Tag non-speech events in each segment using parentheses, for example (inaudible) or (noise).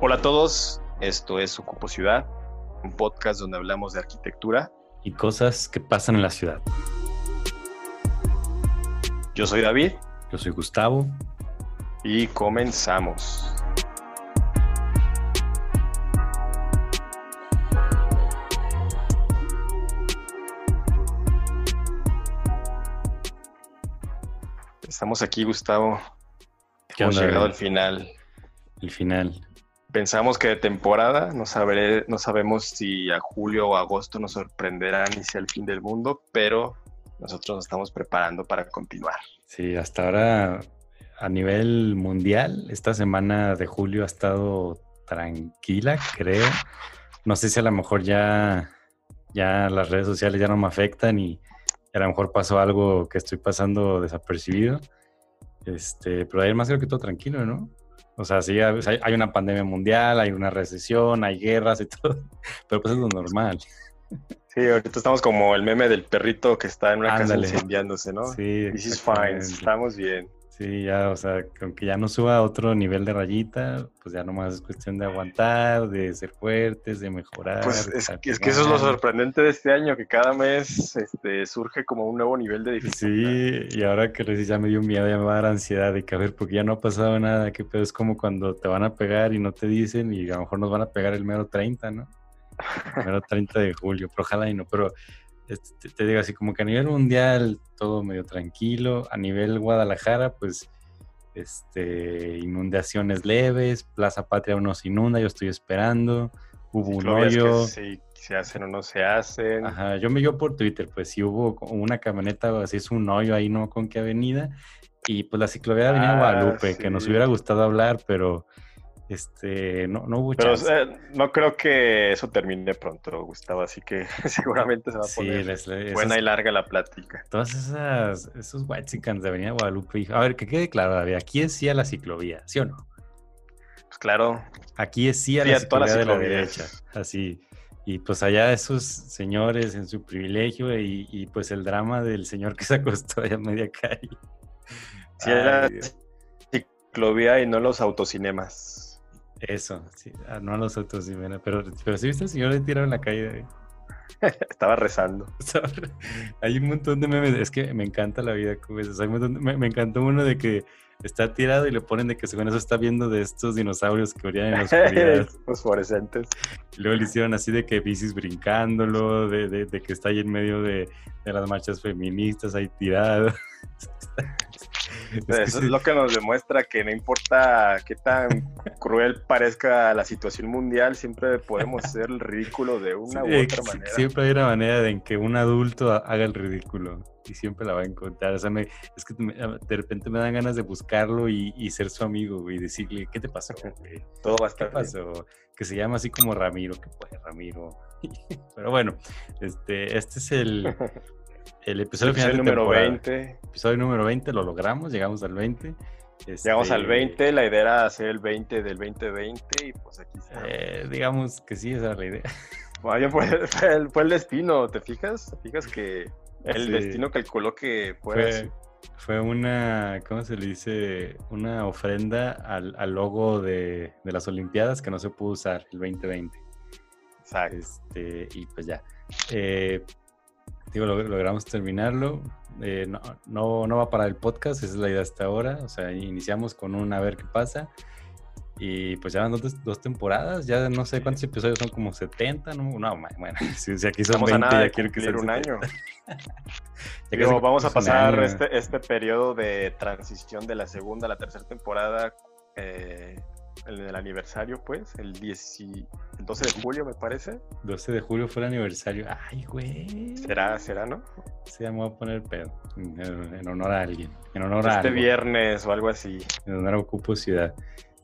Hola a todos, esto es Ocupo Ciudad, un podcast donde hablamos de arquitectura y cosas que pasan en la ciudad. Yo soy David. Yo soy Gustavo. Y comenzamos. Estamos aquí, Gustavo. Hemos llegado al final. El final. Pensamos que de temporada, no, sabré, no sabemos si a julio o agosto nos sorprenderán y sea el fin del mundo, pero nosotros nos estamos preparando para continuar. Sí, hasta ahora a nivel mundial, esta semana de julio ha estado tranquila, creo. No sé si a lo mejor ya, ya las redes sociales ya no me afectan y a lo mejor pasó algo que estoy pasando desapercibido. Este, pero ayer más creo que todo tranquilo, ¿no? O sea, sí, hay una pandemia mundial, hay una recesión, hay guerras y (laughs) todo, pero pues es lo normal. Sí, ahorita estamos como el meme del perrito que está en una casa incendiándose, ¿no? Sí. This is fine, estamos bien. Sí, ya, o sea, aunque ya no suba a otro nivel de rayita, pues ya nomás es cuestión de aguantar, de ser fuertes, de mejorar. Pues es, es, que eso es lo sorprendente de este año, que cada mes este, surge como un nuevo nivel de dificultad. Sí, y ahora que les ya me dio miedo, ya me va a dar ansiedad de que a ver, porque ya no ha pasado nada, que pero es como cuando te van a pegar y no te dicen y a lo mejor nos van a pegar el mero 30, ¿no? El mero 30 de julio, pero ojalá y no, pero este, te digo así como que a nivel mundial todo medio tranquilo, a nivel Guadalajara pues este inundaciones leves, Plaza Patria uno se inunda, yo estoy esperando, hubo un hoyo. Si se hacen o no se hacen. Ajá, yo me dio por Twitter, pues si hubo una camioneta, así es un hoyo ahí, no con qué avenida, y pues la ciclovía de ah, Guadalupe, que nos hubiera gustado hablar, pero este, no, no hubo Pero no creo que eso termine pronto, Gustavo, así que (laughs) seguramente se va a poner buena y larga la plática. Todas esas, esos whitesicans de Avenida Guadalupe. A ver, que quede claro, David, aquí es sí a la ciclovía, ¿sí o no? Pues claro. Aquí es sí a, la, ciclovía de la derecha, así. Y pues allá esos señores en su privilegio y, pues el drama del señor que se acostó allá a media calle. Sí, la ciclovía y no los autocinemas. Eso, sí, ah, no a los otros, pero, pero si viste al señor le tiraron la caída. (laughs) Estaba rezando. (laughs) Hay un montón de memes, es que me encanta la vida me, encantó uno de que está tirado y le ponen de que según eso está viendo de estos dinosaurios que brillan en la oscuridad. (laughs) Los fluorescentes. luego le hicieron así de que bicis brincándolo, de, de, de que está ahí en medio de, de las marchas feministas ahí tirado. (laughs) Eso es lo que nos demuestra que no importa qué tan cruel parezca la situación mundial, siempre podemos (laughs) hacer el ridículo de una u otra manera. Siempre hay una manera de en que un adulto haga el ridículo y siempre la va a encontrar. O sea, es que de repente me dan ganas de buscarlo y, ser su amigo y decirle, ¿qué te pasó? (laughs) Todo va a estar ¿Qué pasó? Que se llama así como Ramiro, que puede Ramiro. Pero bueno, este, este es el, el episodio, número 20. Episodio número 20, lo logramos, llegamos al 20. Llegamos al 20, este la idea era hacer el 20 del 2020 y pues aquí está. Eh, digamos que sí, esa es la idea. (laughs) Bueno, fue, fue, el, destino, ¿te fijas? ¿Te fijas que el destino calculó que fue, fue una, ¿cómo se le dice? Una ofrenda al, al logo de, de, las Olimpiadas que no se pudo usar el 2020. Exacto. Este, y pues ya. Eh, digo, logramos terminarlo. Eh, no, no, no, va para el podcast, esa es la idea hasta ahora. O sea, iniciamos con un a ver qué pasa. Y pues ya van dos, temporadas, ya no sé cuántos episodios son, como 70, ¿no? No, bueno, (laughs) si, aquí son 20, ya quiero que sea un año. (laughs) Digo, vamos a pasar este, este periodo de transición de la segunda a la tercera temporada eh, el, aniversario, pues, el, 10, el 12 de julio, me parece. 12 de julio fue el aniversario. Ay, güey. Será, será, ¿no? Sí, me voy a poner pedo. En, honor a alguien. En honor a Este viernes o algo así. En honor a Ocupo Ciudad.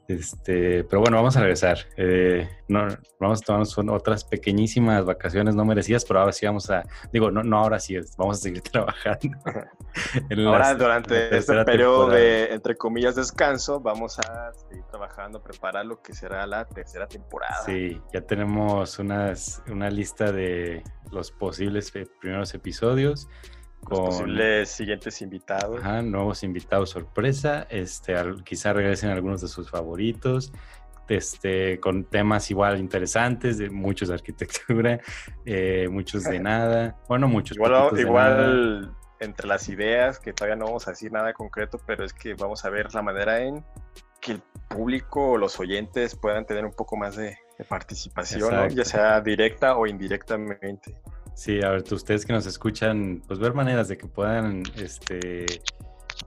Este, pero bueno, vamos a regresar. Eh, no, vamos a tomarnos otras pequeñísimas vacaciones no merecidas, pero ahora sí vamos a, digo, no, no ahora sí, vamos a seguir (laughs) trabajando. ahora, durante este periodo de, entre comillas, descanso, vamos a seguir trabajando, preparar lo que será la tercera temporada. Sí, ya tenemos unas, una lista de los posibles eh, primeros episodios con posibles siguientes invitados. nuevos invitados sorpresa. Este, quizá regresen algunos de sus favoritos. este, con temas igual interesantes, de muchos de arquitectura, (laughs) eh, muchos de (laughs) nada, bueno, muchos. Igual, igual entre las ideas, que todavía no vamos a decir nada concreto, pero es que vamos a ver la manera en que el público o los oyentes puedan tener un poco más de, participación, ya sea directa o indirectamente. Sí, a ver, ustedes que nos escuchan, pues ver maneras de que puedan, este,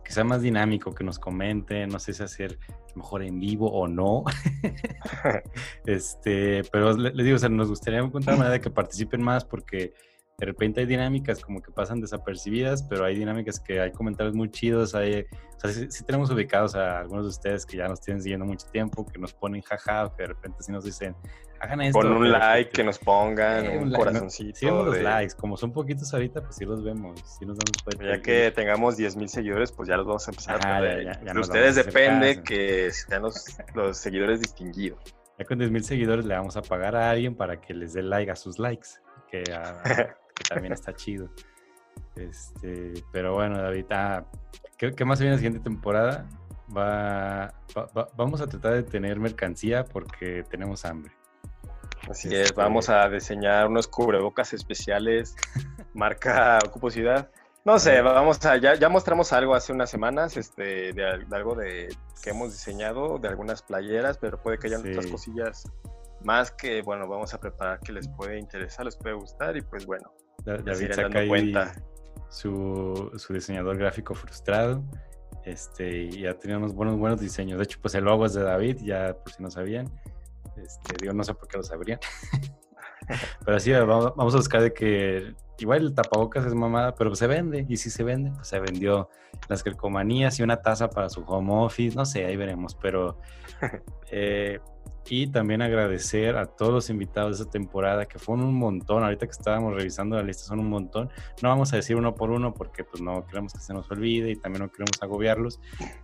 que sea más dinámico, que nos comenten, no sé si hacer mejor en vivo o no. (laughs) este, pero les digo, o sea, nos gustaría encontrar manera de que participen más porque de repente hay dinámicas como que pasan desapercibidas, pero hay dinámicas que hay comentarios muy chidos, hay, o sea, sí, tenemos ubicados a algunos de ustedes que ya nos tienen siguiendo mucho tiempo, que nos ponen jaja, que de repente sí nos dicen, hagan esto. Con un like, que nos pongan, eh, un, corazoncito. Sí, los likes, como son poquitos ahorita, pues sí los vemos, sí nos damos Ya que tengamos 10 mil seguidores, pues ya los vamos a empezar a de ustedes depende que sean los, los seguidores distinguidos. Ya con 10 mil seguidores le vamos a pagar a alguien para que les dé like a sus likes. Que (laughs) que también está chido. Este, pero bueno, David, ah, ¿qué, más viene la siguiente temporada? Va, vamos a tratar de tener mercancía porque tenemos hambre. Así es, este vamos a diseñar unos cubrebocas especiales, (laughs) marca Ocuposidad. No sé, vamos a, ya, ya mostramos algo hace unas semanas, este, de, algo de que hemos diseñado, de algunas playeras, pero puede que haya otras cosillas más que, bueno, vamos a preparar que les puede interesar, les puede gustar y pues bueno, David saca ahí su, su, diseñador gráfico frustrado. Este, y ya tenía unos buenos, buenos diseños. De hecho, pues el logo es de David, ya por si no sabían. Este, digo, no sé por qué lo sabrían. (laughs) pero sí, vamos a buscar de que igual el tapabocas es mamada, pero se vende. Y si se vende, pues se vendió las calcomanías y una taza para su home office. No sé, ahí veremos. Pero (laughs) eh, y también agradecer a todos los invitados de esta temporada, que fueron un montón. Ahorita que estábamos revisando la lista, son un montón. No vamos a decir uno por uno porque pues no queremos que se nos olvide y también no queremos agobiarlos,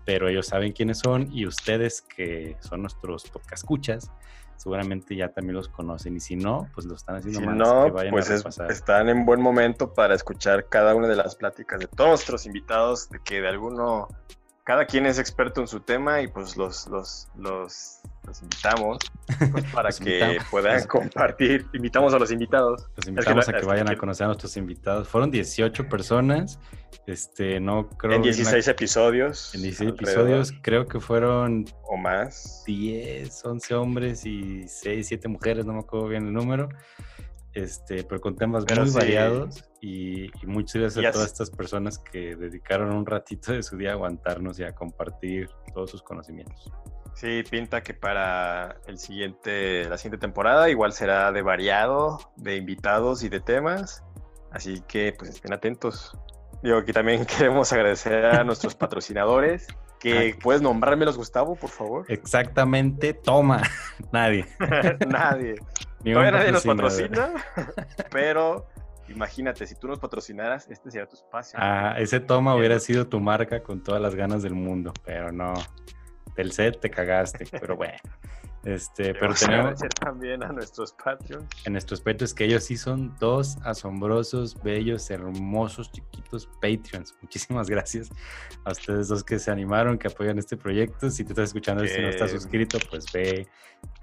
pero ellos saben quiénes son y ustedes que son nuestros podcast escuchas, seguramente ya también los conocen y si no, pues lo están haciendo si no, pues están en buen momento para escuchar cada una de las pláticas de todos nuestros invitados, de que de alguno cada quien es experto en su tema y pues los, los, los, invitamos pues, para que puedan (laughs) compartir. Invitamos a los invitados. Los invitamos a que vayan a conocer a nuestros invitados. Fueron 18 personas, este, no creo... En 16 episodios. En 16 episodios creo que fueron... O más. 10, 11 hombres y 6, 7 mujeres, no me acuerdo bien el número este, pero con temas muy variados y, muchas gracias a todas estas personas que dedicaron un ratito de su día a aguantarnos y a compartir todos sus conocimientos. Sí, pinta que para el siguiente, la siguiente temporada igual será de variado, de invitados y de temas. Así que pues estén atentos. Digo, aquí también (laughs) queremos agradecer a nuestros patrocinadores. Que puedes nombrármelos, Gustavo, por favor. Exactamente, toma. (laughs) Nadie. (laughs) nadie. Todavía nadie nos patrocina, pero imagínate, si tú nos patrocinaras, este sería tu espacio. Ah, ese toma hubiera sido tu marca con todas las ganas del mundo, pero no. Del set te cagaste, pero bueno. Este, pero tenemos también a nuestros Patreons. En nuestros Patreons, que ellos sí son dos asombrosos, bellos, hermosos, chiquitos Patreons. Muchísimas gracias a ustedes dos que se animaron, que apoyan este proyecto. Si te estás escuchando y si no estás suscrito, pues ve,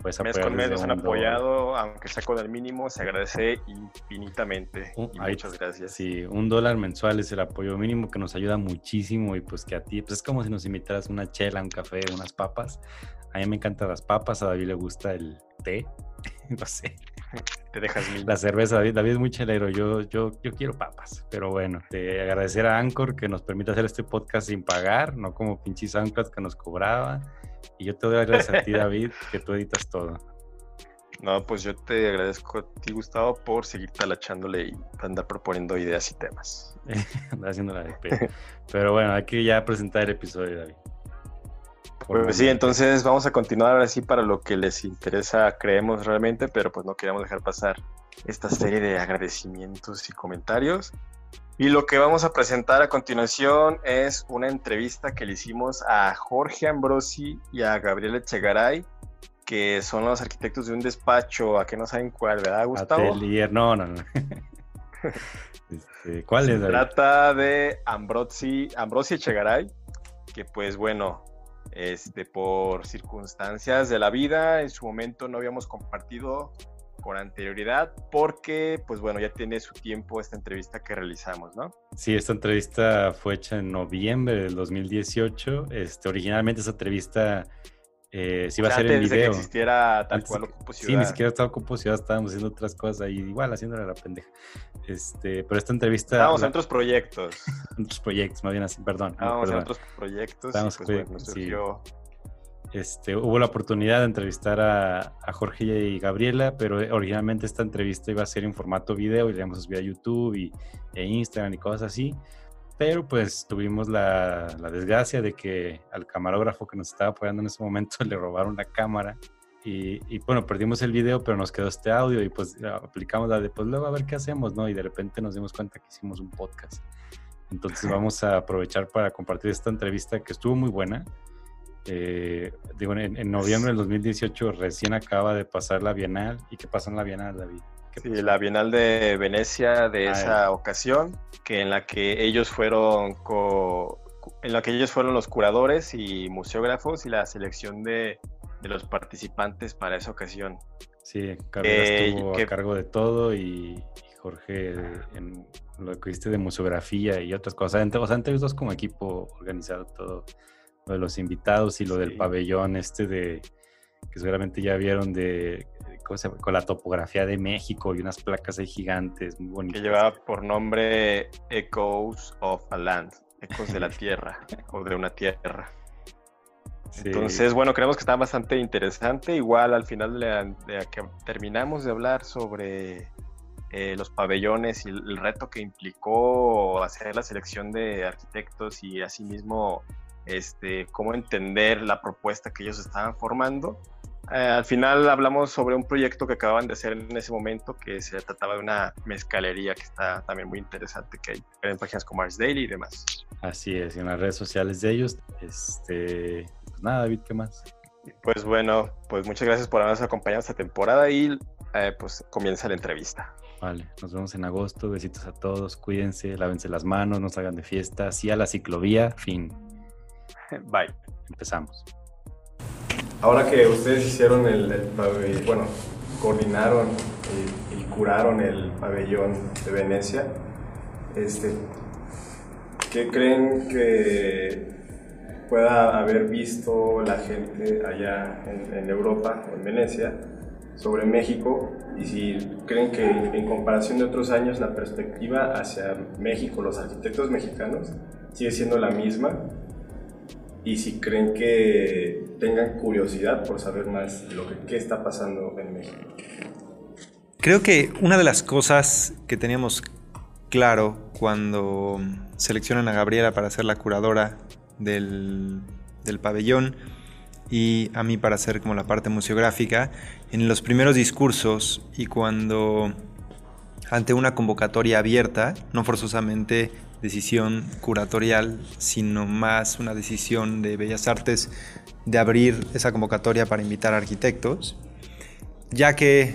pues mes con mes nos han apoyado, aunque sea con el mínimo, se agradece infinitamente. muchas gracias. Sí, un dólar mensual es el apoyo mínimo que nos ayuda muchísimo y pues que a ti, pues es como si nos invitaras una chela, un café, unas papas a mí me encantan las papas, a David le gusta el té, (laughs) no sé. Te dejas La cerveza, David, David es muy chelero, yo, yo, yo quiero papas, pero bueno, te agradecer a Anchor que nos permite hacer este podcast sin pagar, no como pinches Anchor que nos cobraba. Y yo te doy gracias a ti, David, que tú editas todo. No, pues yo te agradezco a ti, Gustavo, por seguir talachándole y andar proponiendo ideas y temas. (laughs) andar haciendo la Pero bueno, hay que ya presentar el episodio, David. Pues sí, entonces vamos a continuar ahora sí para lo que les interesa, creemos realmente, pero pues no queríamos dejar pasar esta serie de agradecimientos y comentarios. Y lo que vamos a presentar a continuación es una entrevista que le hicimos a Jorge Ambrosi y a Gabriel Echegaray, que son los arquitectos de un despacho, a que no saben cuál, ¿verdad, Gustavo? Atelier, no, no, no. (laughs) Este, ¿Cuál es? Se trata de Ambrosi, Ambrosi Echegaray, que pues bueno, este, por circunstancias de la vida, en su momento no habíamos compartido con anterioridad, porque, pues bueno, ya tiene su tiempo esta entrevista que realizamos, ¿no? Sí, esta entrevista fue hecha en noviembre del 2018. Este, originalmente esa entrevista eh, sí iba a ser en video. De que existiera tal cual Ocupo Sí, ni siquiera estaba Ocupo estábamos haciendo otras cosas ahí, igual haciéndole la pendeja. Este, pero esta entrevista... Estábamos en otros proyectos. En (laughs) otros proyectos, más bien así, perdón. Estábamos en otros proyectos Estábamos y pues, bueno, surgió... Este, hubo la oportunidad de entrevistar a, Jorge y Gabriela, pero originalmente esta entrevista iba a ser en formato video y le íbamos a subir a YouTube y, e Instagram y cosas así. Pero pues tuvimos la, desgracia de que al camarógrafo que nos estaba apoyando en ese momento (laughs) le robaron la cámara. Y, bueno, perdimos el video, pero nos quedó este audio y pues aplicamos la de pues luego a ver qué hacemos, ¿no? Y de repente nos dimos cuenta que hicimos un podcast. Entonces vamos a aprovechar para compartir esta entrevista que estuvo muy buena. Eh, digo, en, noviembre del 2018 recién acaba de pasar la Bienal. ¿Y qué pasó en la Bienal, David? Sí, la Bienal de Venecia de ah, esa ocasión, que en la que ellos fueron en la que ellos fueron los curadores y museógrafos y la selección de, los participantes para esa ocasión. Sí, Carlos estuvo a cargo de todo y, Jorge en lo que viste de museografía y otras cosas. O sea, entre los como equipo organizado todo lo de los invitados y lo del pabellón este de que seguramente ya vieron de con la topografía de México y unas placas ahí gigantes muy bonitas. Que llevaba por nombre Echoes of a Land, Ecos de la (laughs) Tierra o de una tierra. Entonces, bueno, creemos que está bastante interesante. Igual al final de, que terminamos de hablar sobre eh, los pabellones y el, reto que implicó hacer la selección de arquitectos y asimismo este, cómo entender la propuesta que ellos estaban formando. Eh, al final hablamos sobre un proyecto que acaban de hacer en ese momento, que se trataba de una mezcalería que está también muy interesante, que hay en páginas como Ars Daily y demás. Así es, en las redes sociales de ellos. Este, pues nada, David, ¿qué más? Pues bueno, pues muchas gracias por habernos acompañado esta temporada y eh, pues comienza la entrevista. Vale, nos vemos en agosto. Besitos a todos, cuídense, lávense las manos, no salgan de fiesta. Sí a la ciclovía, fin. (laughs) Bye. Empezamos. Ahora que ustedes hicieron el, bueno, coordinaron y, curaron el pabellón de Venecia, este, ¿qué creen que pueda haber visto la gente allá en, en Europa, en Venecia, sobre México y si creen que en comparación de otros años la perspectiva hacia México, los arquitectos mexicanos, sigue siendo la misma y si creen que tengan curiosidad por saber más lo que qué está pasando en México. Creo que una de las cosas que teníamos claro cuando seleccionan a Gabriela para ser la curadora del, del pabellón y a mí para hacer como la parte museográfica, en los primeros discursos y cuando ante una convocatoria abierta, no forzosamente decisión curatorial, sino más una decisión de Bellas Artes de abrir esa convocatoria para invitar a arquitectos, ya que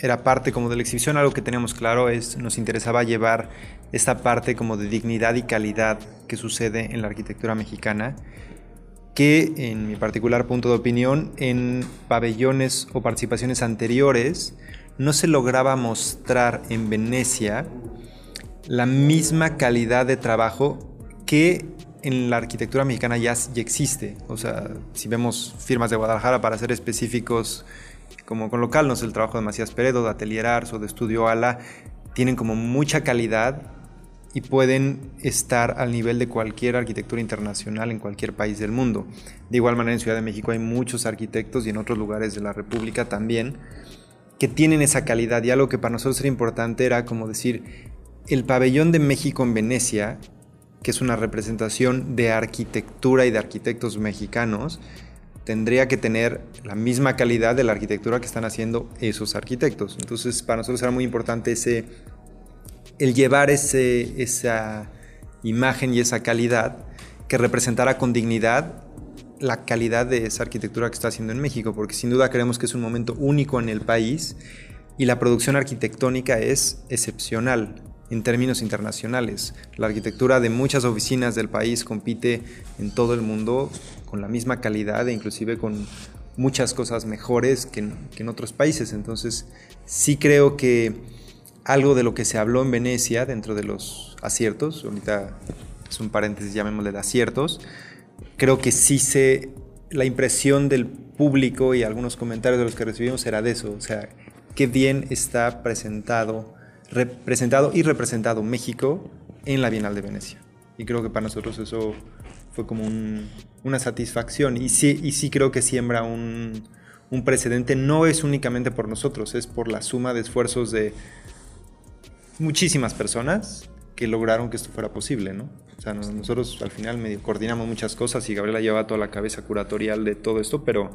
era parte como de la exhibición, algo que teníamos claro es, nos interesaba llevar esta parte como de dignidad y calidad que sucede en la arquitectura mexicana, que en mi particular punto de opinión, en pabellones o participaciones anteriores, no se lograba mostrar en Venecia la misma calidad de trabajo que en la arquitectura mexicana ya, existe. O sea, si vemos firmas de Guadalajara para ser específicos, como con local, no el trabajo de Macías Peredo, de Atelier Ars o de Estudio Ala, tienen como mucha calidad y pueden estar al nivel de cualquier arquitectura internacional en cualquier país del mundo. De igual manera en Ciudad de México hay muchos arquitectos y en otros lugares de la República también que tienen esa calidad y algo que para nosotros era importante era como decir, el pabellón de México en Venecia, que es una representación de arquitectura y de arquitectos mexicanos, tendría que tener la misma calidad de la arquitectura que están haciendo esos arquitectos. Entonces, para nosotros era muy importante ese, el llevar ese, esa imagen y esa calidad que representara con dignidad la calidad de esa arquitectura que está haciendo en México, porque sin duda creemos que es un momento único en el país y la producción arquitectónica es excepcional en términos internacionales. La arquitectura de muchas oficinas del país compite en todo el mundo con la misma calidad e inclusive con muchas cosas mejores que en, otros países. Entonces, sí creo que algo de lo que se habló en Venecia, dentro de los aciertos, ahorita es un paréntesis, llamémosle de aciertos, creo que sí se, la impresión del público y algunos comentarios de los que recibimos era de eso, o sea, qué bien está presentado, representado y representado México en la Bienal de Venecia. Y creo que para nosotros eso fue como una satisfacción. Y sí, y sí creo que siembra un, un precedente. No es únicamente por nosotros, es por la suma de esfuerzos de muchísimas personas que lograron que esto fuera posible, ¿no? O nosotros al final medio coordinamos muchas cosas y Gabriela lleva toda la cabeza curatorial de todo esto, pero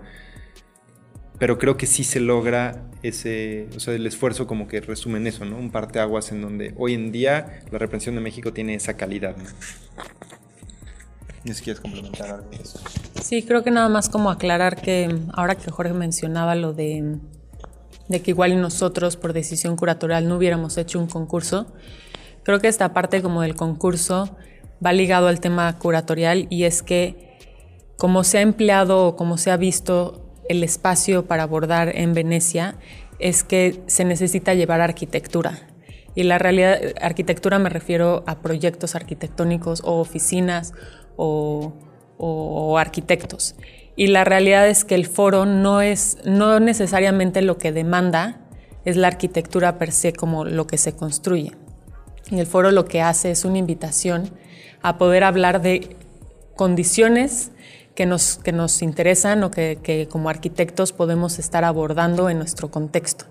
pero creo que sí se logra ese, o sea, el esfuerzo como que resume en eso, ¿no? Un parteaguas en donde hoy en día la represión de México tiene esa calidad. ¿no? si quieres complementar algo de eso. Sí, creo que nada más como aclarar que ahora que Jorge mencionaba lo de, de que igual nosotros por decisión curatorial no hubiéramos hecho un concurso, creo que esta parte como del concurso va ligado al tema curatorial y es que como se ha empleado o como se ha visto el espacio para abordar en Venecia es que se necesita llevar arquitectura. Y la realidad, arquitectura me refiero a proyectos arquitectónicos o oficinas o, arquitectos. Y la realidad es que el foro no es no necesariamente lo que demanda es la arquitectura per se como lo que se construye. Y el foro lo que hace es una invitación a poder hablar de condiciones que nos, que nos interesan o que, como arquitectos podemos estar abordando en nuestro contexto.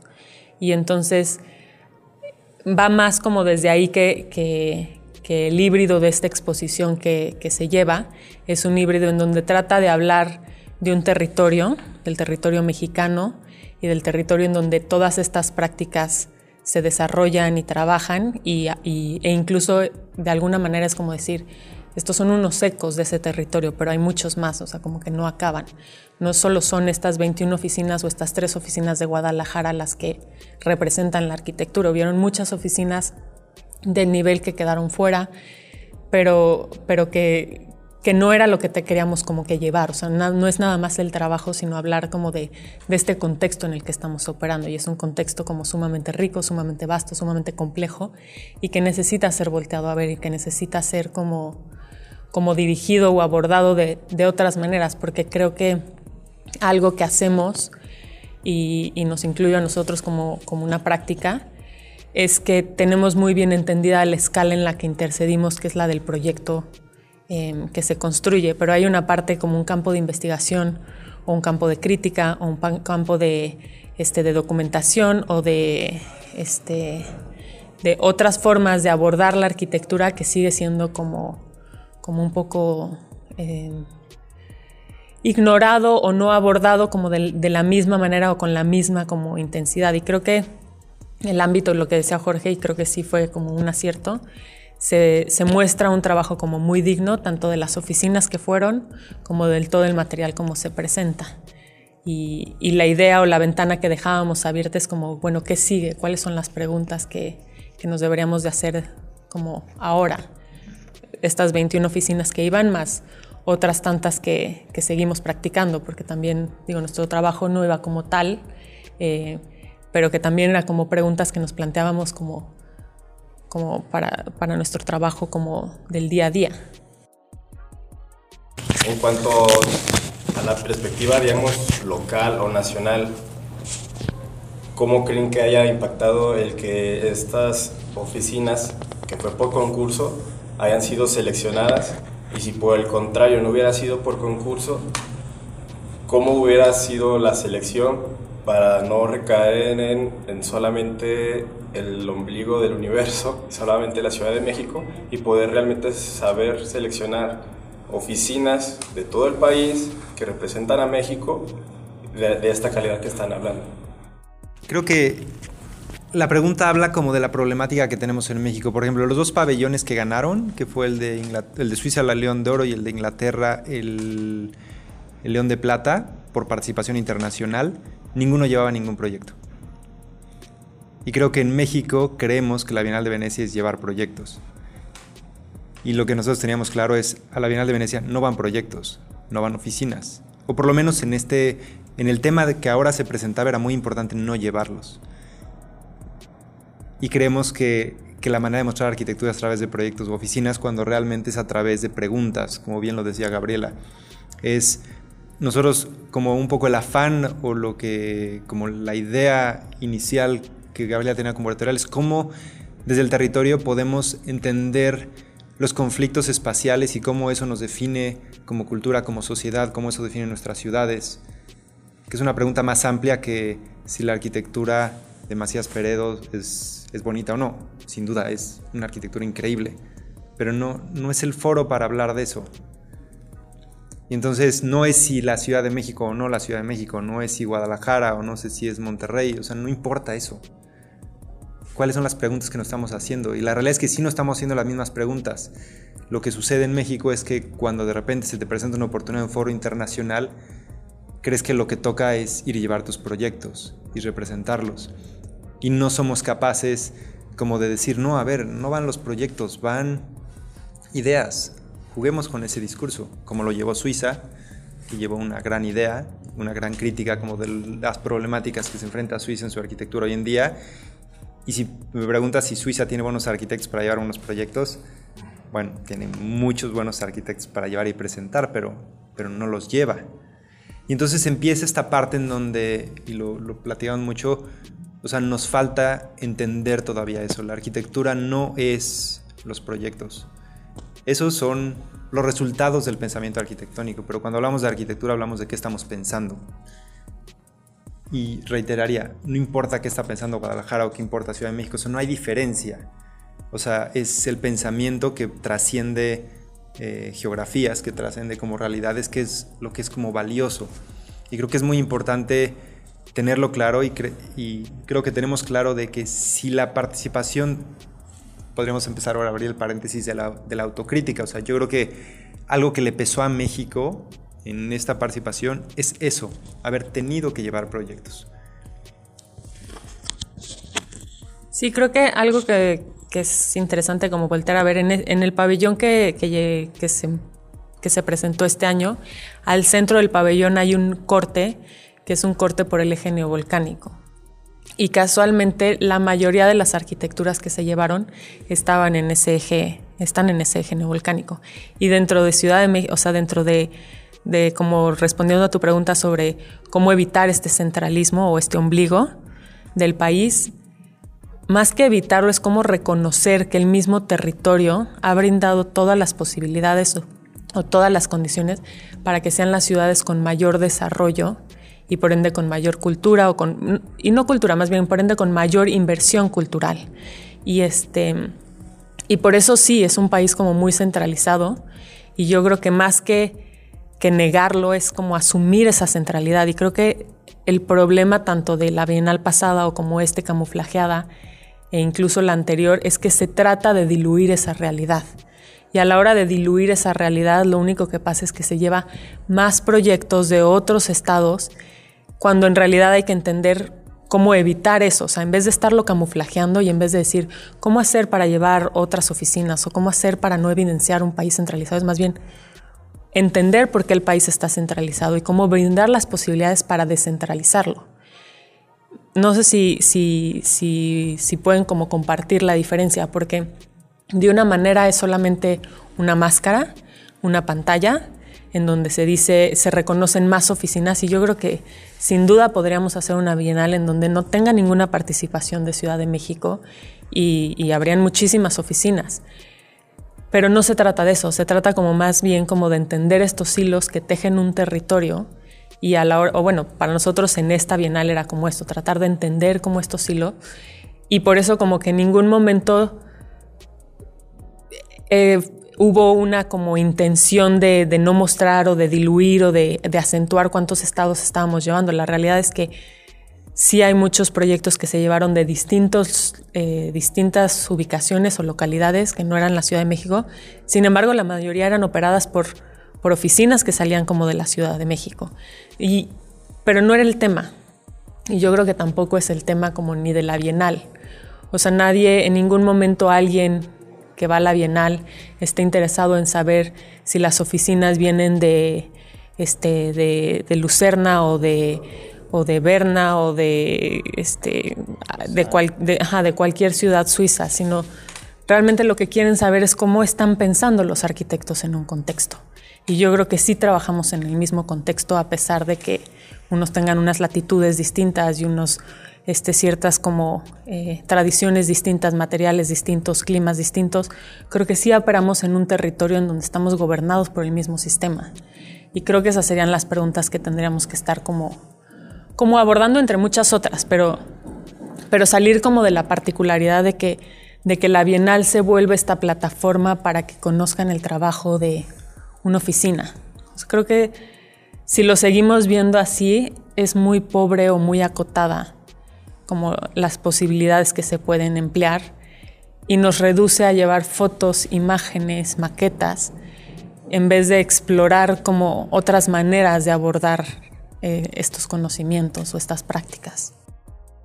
Y entonces va más como desde ahí que, que, el híbrido de esta exposición que, se lleva es un híbrido en donde trata de hablar de un territorio, del territorio mexicano y del territorio en donde todas estas prácticas se desarrollan y trabajan y, e incluso de alguna manera es como decir, estos son unos ecos de ese territorio, pero hay muchos más, o sea, como que no acaban. No solo son estas 21 oficinas o estas tres oficinas de Guadalajara las que representan la arquitectura, hubieron muchas oficinas del nivel que quedaron fuera, pero, pero que, que no era lo que te queríamos como que llevar, o sea, no, es nada más el trabajo, sino hablar como de, de, este contexto en el que estamos operando, y es un contexto como sumamente rico, sumamente vasto, sumamente complejo, y que necesita ser volteado a ver y que necesita ser como como dirigido o abordado de, otras maneras, porque creo que algo que hacemos y, nos incluye a nosotros como, una práctica es que tenemos muy bien entendida la escala en la que intercedimos, que es la del proyecto em, que se construye, pero hay una parte como un campo de investigación o un campo de crítica o un campo de, este, de documentación o de, este, de otras formas de abordar la arquitectura que sigue siendo como como un poco eh, ignorado o no abordado como de, la misma manera o con la misma como intensidad. Y creo que el ámbito, lo que decía Jorge, y creo que sí fue como un acierto, se, muestra un trabajo como muy digno, tanto de las oficinas que fueron, como del todo el material como se presenta. Y, la idea o la ventana que dejábamos abierta es como, bueno, ¿qué sigue? ¿Cuáles son las preguntas que, que nos deberíamos de hacer como ahora? Estas 21 oficinas que iban, más otras tantas que, seguimos practicando, porque también, digo, nuestro trabajo no iba como tal, eh, pero que también era como preguntas que nos planteábamos como, como para, para nuestro trabajo como del día a día. En cuanto a la perspectiva, digamos, local o nacional, ¿cómo creen que haya impactado el que estas oficinas, que fue por concurso, hayan sido seleccionadas y si por el contrario no hubiera sido por concurso, ¿cómo hubiera sido la selección para no recaer en, en solamente el ombligo del universo, solamente la Ciudad de México y poder realmente saber seleccionar oficinas de todo el país que representan a México de, de esta calidad que están hablando? Creo que la pregunta habla como de la problemática que tenemos en México. Por ejemplo, los dos pabellones que ganaron, que fue el de, el de Suiza, la León de Oro, y el de Inglaterra, el, el León de Plata, por participación internacional, ninguno llevaba ningún proyecto. Y creo que en México creemos que la Bienal de Venecia es llevar proyectos. Y lo que nosotros teníamos claro es, a la Bienal de Venecia no van proyectos, no van oficinas. O por lo menos en este, en el tema que ahora se presentaba era muy importante no llevarlos. Y creemos que, que la manera de mostrar arquitectura es a través de proyectos o oficinas cuando realmente es a través de preguntas, como bien lo decía Gabriela. Es nosotros como un poco el afán o lo que, como la idea inicial que Gabriela tenía como editorial es cómo desde el territorio podemos entender los conflictos espaciales y cómo eso nos define como cultura, como sociedad, cómo eso define nuestras ciudades, que es una pregunta más amplia que si la arquitectura de Macías Peredo es, es bonita o no. Sin duda es una arquitectura increíble, pero no, no es el foro para hablar de eso. Y entonces no es si la Ciudad de México o no la Ciudad de México, no es si Guadalajara o no sé si es Monterrey, o sea, no importa eso cuáles son las preguntas que nos estamos haciendo. Y la realidad es que sí no estamos haciendo las mismas preguntas. Lo que sucede en México es que cuando de repente se te presenta una oportunidad en un foro internacional, crees que lo que toca es ir y llevar tus proyectos y representarlos. Y no somos capaces como de decir, no, a ver, no van los proyectos, van ideas. Juguemos con ese discurso, como lo llevó Suiza, que llevó una gran idea, una gran crítica como de las problemáticas que se enfrenta Suiza en su arquitectura hoy en día y si me preguntas si Suiza tiene buenos arquitectos para llevar unos proyectos, bueno, tiene muchos buenos arquitectos para llevar y presentar, pero, pero no los lleva. Y entonces empieza esta parte en donde, y lo, lo platicamos mucho, o sea, nos falta entender todavía eso. La arquitectura no es los proyectos. Esos son los resultados del pensamiento arquitectónico, pero cuando hablamos de arquitectura hablamos de qué estamos pensando. Y reiteraría, no importa qué está pensando Guadalajara o qué importa Ciudad de México, eso no hay diferencia. O sea, es el pensamiento que trasciende eh, geografías, que trasciende como realidades, que es lo que es como valioso. Y creo que es muy importante tenerlo claro y, y creo que tenemos claro de que si la participación, podríamos empezar ahora a abrir el paréntesis de la, de la autocrítica, o sea, yo creo que algo que le pesó a México en esta participación es eso, haber tenido que llevar proyectos. Sí, creo que algo que, es interesante como volver a ver en el, pabellón que, que, se, que se presentó este año, al centro del pabellón hay un corte, que es un corte por el eje neovolcánico. Y casualmente la mayoría de las arquitecturas que se llevaron estaban en ese eje, están en ese eje neovolcánico. Y dentro de Ciudad de México, o sea, dentro de de como respondiendo a tu pregunta sobre cómo evitar este centralismo o este ombligo del país, más que evitarlo es cómo reconocer que el mismo territorio ha brindado todas las posibilidades o, todas las condiciones para que sean las ciudades con mayor desarrollo y por ende con mayor cultura o con y no cultura, más bien por ende con mayor inversión cultural. Y este y por eso sí es un país como muy centralizado y yo creo que más que que negarlo es como asumir esa centralidad. Y creo que el problema tanto de la Bienal pasada o como este camuflajeada e incluso la anterior es que se trata de diluir esa realidad. Y a la hora de diluir esa realidad, lo único que pasa es que se lleva más proyectos de otros estados, cuando en realidad hay que entender cómo evitar eso. O sea, en vez de estarlo camuflajeando y en vez de decir cómo hacer para llevar otras oficinas o cómo hacer para no evidenciar un país centralizado, es más bien entender por qué el país está centralizado y cómo brindar las posibilidades para descentralizarlo. No sé si, si, si, si pueden como compartir la diferencia, porque de una manera es solamente una máscara, una pantalla, en donde se dice, se reconocen más oficinas y yo creo que sin duda podríamos hacer una bienal en donde no tenga ninguna participación de Ciudad de México y, habrían muchísimas oficinas. Pero no se trata de eso, se trata como más bien como de entender estos hilos que tejen un territorio y a la hora, o bueno, para nosotros en esta bienal era como esto, tratar de entender cómo estos hilos y por eso como que en ningún momento eh, hubo una como intención de, no mostrar o de diluir o de, acentuar cuántos estados estábamos llevando. La realidad es que Sí hay muchos proyectos que se llevaron de distintos, eh, distintas ubicaciones o localidades que no eran la Ciudad de México. Sin embargo, la mayoría eran operadas por, por oficinas que salían como de la Ciudad de México. Y, pero no era el tema. Y yo creo que tampoco es el tema como ni de la Bienal. O sea, nadie, en ningún momento alguien que va a la Bienal está interesado en saber si las oficinas vienen de este, de, Lucerna o de, o de Berna o de, este, de, de cualquier ciudad suiza, sino realmente lo que quieren saber es cómo están pensando los arquitectos en un contexto. Y yo creo que sí trabajamos en el mismo contexto a pesar de que unos tengan unas latitudes distintas y unos este, ciertas como eh, tradiciones distintas, materiales distintos, climas distintos, creo que sí operamos en un territorio en donde estamos gobernados por el mismo sistema. Y creo que esas serían las preguntas que tendríamos que estar como, como abordando entre muchas otras, pero, pero salir como de la particularidad de que, de que la Bienal se vuelve esta plataforma para que conozcan el trabajo de una oficina. creo que si lo seguimos viendo así, es muy pobre o muy acotada como las posibilidades que se pueden emplear y nos reduce a llevar fotos, imágenes, maquetas, en vez de explorar como otras maneras de abordar eh, estos conocimientos o estas prácticas.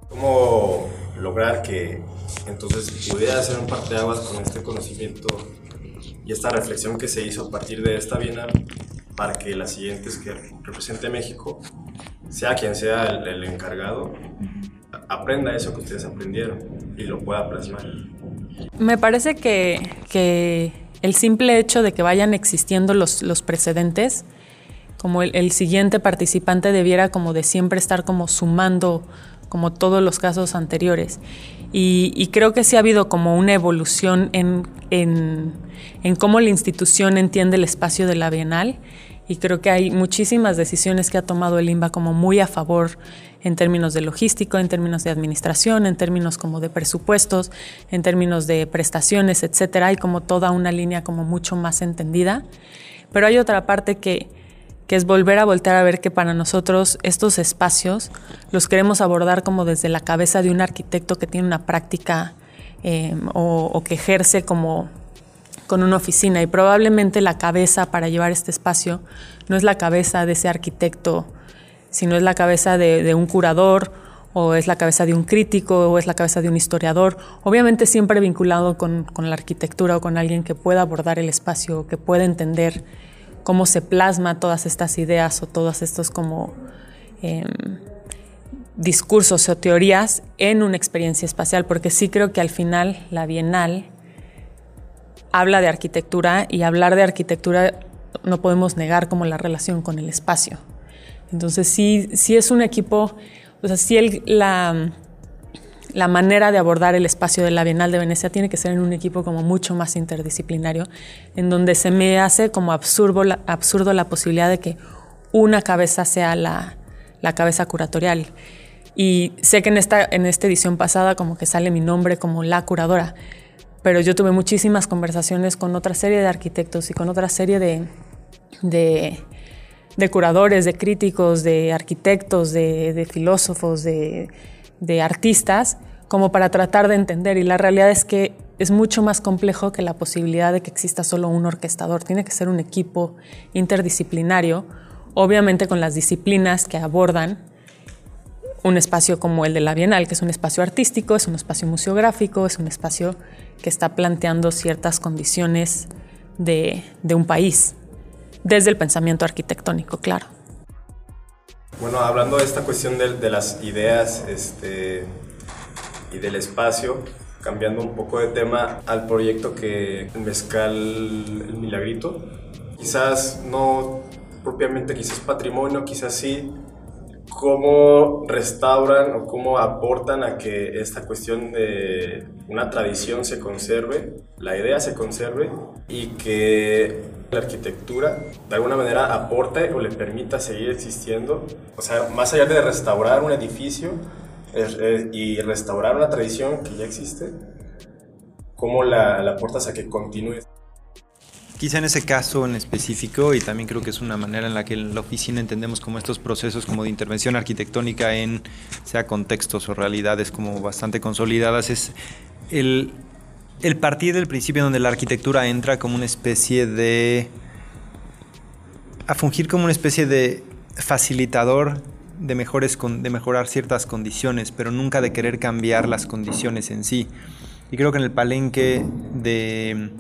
¿Cómo lograr que entonces pudiera hacer un parteaguas con este conocimiento y esta reflexión que se hizo a partir de esta bienal para que las siguientes que represente México, sea quien sea el encargado, aprenda eso que ustedes aprendieron y lo pueda plasmar. Me parece que, el simple hecho de que vayan existiendo los, los precedentes, como el, siguiente participante debiera como de siempre estar como sumando como todos los casos anteriores. Y, creo que sí ha habido como una evolución en, en, cómo la institución entiende el espacio de la Bienal y creo que hay muchísimas decisiones que ha tomado el INBA como muy a favor en términos de logístico, en términos de administración, en términos como de presupuestos, en términos de prestaciones, etcétera. Hay como toda una línea como mucho más entendida. Pero hay otra parte que, que es volver a voltear a ver que para nosotros estos espacios los queremos abordar como desde la cabeza de un arquitecto que tiene una práctica eh, o, que ejerce como con una oficina. Y probablemente la cabeza para llevar este espacio no es la cabeza de ese arquitecto, sino es la cabeza de, un curador o es la cabeza de un crítico o es la cabeza de un historiador, obviamente siempre vinculado con, la arquitectura o con alguien que pueda abordar el espacio, que pueda entender cómo se plasma todas estas ideas o todos estos como em, discursos o teorías en una experiencia espacial, porque sí creo que al final la Bienal habla de arquitectura y hablar de arquitectura no podemos negar como la relación con el espacio. Entonces sí, sí es un equipo, o sea, sí la, la manera de abordar el espacio de la Bienal de Venecia tiene que ser en un equipo como mucho más interdisciplinario, en donde se me hace como absurdo la, absurdo la posibilidad de que una cabeza sea la, la cabeza curatorial. Y sé que en esta, en esta edición pasada como que sale mi nombre como la curadora, pero yo tuve muchísimas conversaciones con otra serie de arquitectos y con otra serie de, de, curadores, de críticos, de arquitectos, de, filósofos, de, de artistas, como para tratar de entender. Y la realidad es que es mucho más complejo que la posibilidad de que exista solo un orquestador. Tiene que ser un equipo interdisciplinario, obviamente con las disciplinas que abordan un espacio como el de la Bienal, que es un espacio artístico, es un espacio museográfico, es un espacio que está planteando ciertas condiciones de, un país, desde el pensamiento arquitectónico, claro. Bueno, hablando de esta cuestión de, las ideas este, y del espacio, cambiando un poco de tema al proyecto que Mezcal El Milagrito, quizás no propiamente quizás patrimonio, quizás sí, cómo restauran o cómo aportan a que esta cuestión de una tradición se conserve, la idea se conserve y que la arquitectura de alguna manera aporte o le permita seguir existiendo. O sea, más allá de restaurar un edificio y restaurar una tradición que ya existe, ¿cómo la, la aportas a que continúe? Quizá en ese caso en específico, y también creo que es una manera en la que en la oficina entendemos como estos procesos como de intervención arquitectónica en sea contextos o realidades como bastante consolidadas, es el, el partir del principio donde la arquitectura entra como una especie de... a fungir como una especie de facilitador de, mejores, de mejorar ciertas condiciones, pero nunca de querer cambiar las condiciones en sí. Y creo que en el palenque de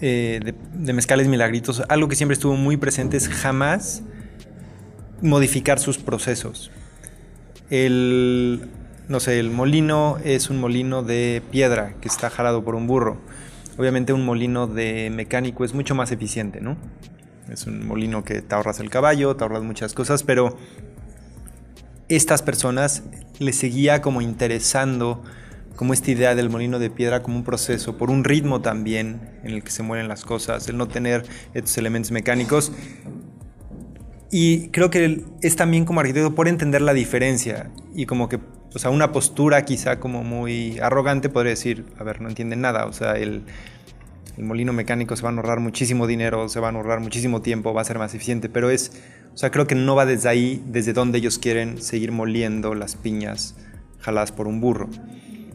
eh, de Mezcales Milagritos, algo que siempre estuvo muy presente es jamás modificar sus procesos. El, no sé, el molino es un molino de piedra que está jalado por un burro. Obviamente un molino de mecánico es mucho más eficiente, ¿no? Es un molino que te ahorras el caballo, te ahorras muchas cosas, pero estas personas les seguía como interesando como esta idea del molino de piedra como un proceso, por un ritmo también en el que se mueren las cosas, el no tener estos elementos mecánicos. Y creo que es también como arquitecto por entender la diferencia y como que, o sea, una postura quizá como muy arrogante podría decir, a ver, no entienden nada, o sea, el, el molino mecánico se va a ahorrar muchísimo dinero, se va a ahorrar muchísimo tiempo, va a ser más eficiente, pero es, o sea, creo que no va desde ahí, desde donde ellos quieren seguir moliendo las piñas jaladas por un burro.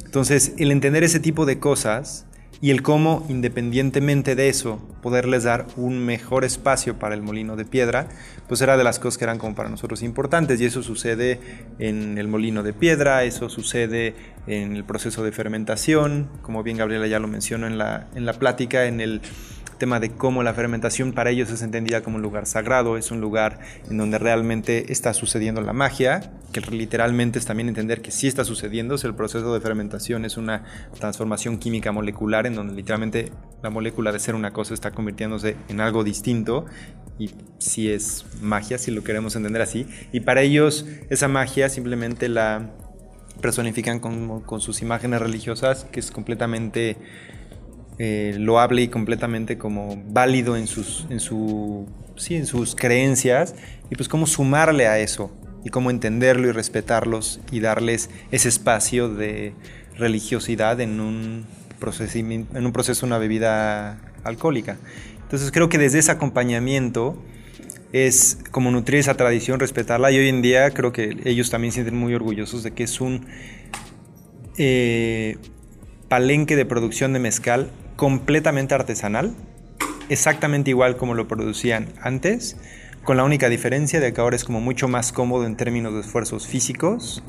Entonces, el entender ese tipo de cosas y el cómo, independientemente de eso, poderles dar un mejor espacio para el molino de piedra, pues era de las cosas que eran como para nosotros importantes. Y eso sucede en el molino de piedra, eso sucede en el proceso de fermentación, como bien Gabriela ya lo mencionó en la, en la plática, en el tema de cómo la fermentación para ellos es entendida como un lugar sagrado, es un lugar en donde realmente está sucediendo la magia, que literalmente es también entender que sí está sucediendo, es el proceso de fermentación, es una transformación química molecular en donde literalmente la molécula de ser una cosa está convirtiéndose en algo distinto y si es magia, si lo queremos entender así, y para ellos esa magia simplemente la personifican con, con sus imágenes religiosas, que es completamente eh, lo hable y completamente como válido en sus, en, su, sí, en sus creencias y pues cómo sumarle a eso y cómo entenderlo y respetarlos y darles ese espacio de religiosidad en un, en un proceso, una bebida alcohólica. Entonces creo que desde ese acompañamiento es como nutrir esa tradición, respetarla y hoy en día creo que ellos también se sienten muy orgullosos de que es un eh, palenque de producción de mezcal completamente artesanal, exactamente igual como lo producían antes, con la única diferencia de que ahora es como mucho más cómodo en términos de esfuerzos físicos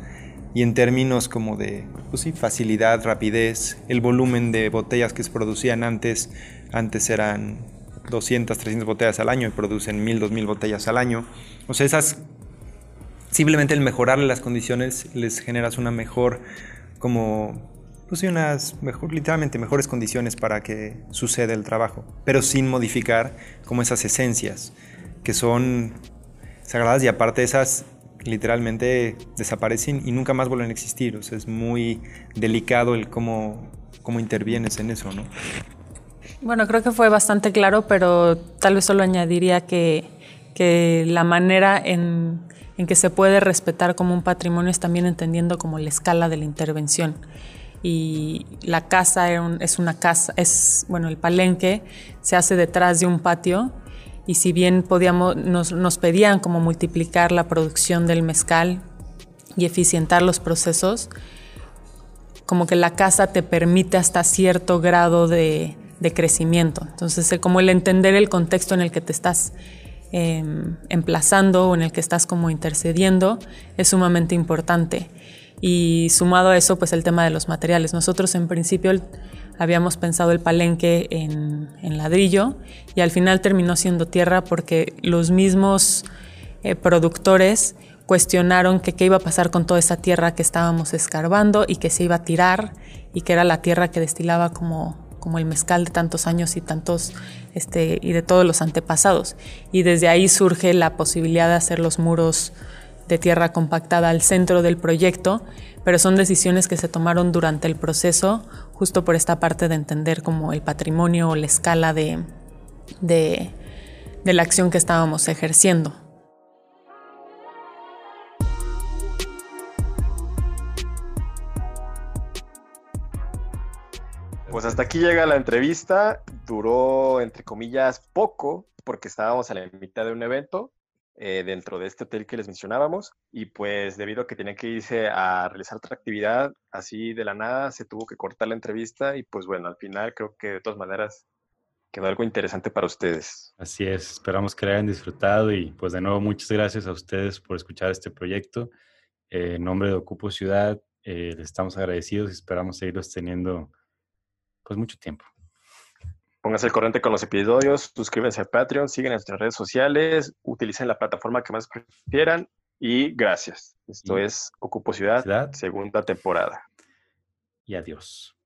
y en términos como de pues facilidad, rapidez, el volumen de botellas que se producían antes, antes eran 200, 300 botellas al año y producen 1000, 2000 botellas al año. O sea, esas simplemente el mejorarle las condiciones les generas una mejor como pues unas mejor, literalmente mejores condiciones para que suceda el trabajo, pero sin modificar como esas esencias que son sagradas y aparte esas literalmente desaparecen y nunca más vuelven a existir. O sea, es muy delicado el cómo, cómo intervienes en eso, ¿no? Bueno, creo que fue bastante claro, pero tal vez solo añadiría que, que la manera en, en que se puede respetar como un patrimonio es también entendiendo como la escala de la intervención y la casa es una casa, es, bueno, el palenque se hace detrás de un patio y si bien podíamos, nos, nos pedían como multiplicar la producción del mezcal y eficientar los procesos, como que la casa te permite hasta cierto grado de, de crecimiento. Entonces, como el entender el contexto en el que te estás em, emplazando o en el que estás como intercediendo es sumamente importante. Y sumado a eso, pues el tema de los materiales. Nosotros en principio habíamos pensado el palenque en, ladrillo y al final terminó siendo tierra porque los mismos eh, productores cuestionaron que qué iba a pasar con toda esa tierra que estábamos escarbando y que se iba a tirar y que era la tierra que destilaba como, como el mezcal de tantos años y tantos este, y de todos los antepasados. Y desde ahí surge la posibilidad de hacer los muros de tierra compactada al centro del proyecto, pero son decisiones que se tomaron durante el proceso, justo por esta parte de entender como el patrimonio o la escala de, de, la acción que estábamos ejerciendo. Pues hasta aquí llega la entrevista. Duró, entre comillas, poco, porque estábamos a la mitad de un evento, eh, dentro de este hotel que les mencionábamos y pues debido a que tenía que irse a realizar otra actividad así de la nada se tuvo que cortar la entrevista y pues bueno, al final creo que de todas maneras quedó algo interesante para ustedes. Así es, esperamos que lo hayan disfrutado y pues de nuevo muchas gracias a ustedes por escuchar este proyecto. Eh, en nombre de Ocupo Ciudad, eh, les estamos agradecidos y esperamos seguirlos teniendo pues mucho tiempo. Pónganse al corriente con los episodios, suscríbanse a Patreon, sigan nuestras redes sociales, utilicen la plataforma que más prefieran y gracias. Esto es Ocupo Ciudad, segunda temporada. Y adiós.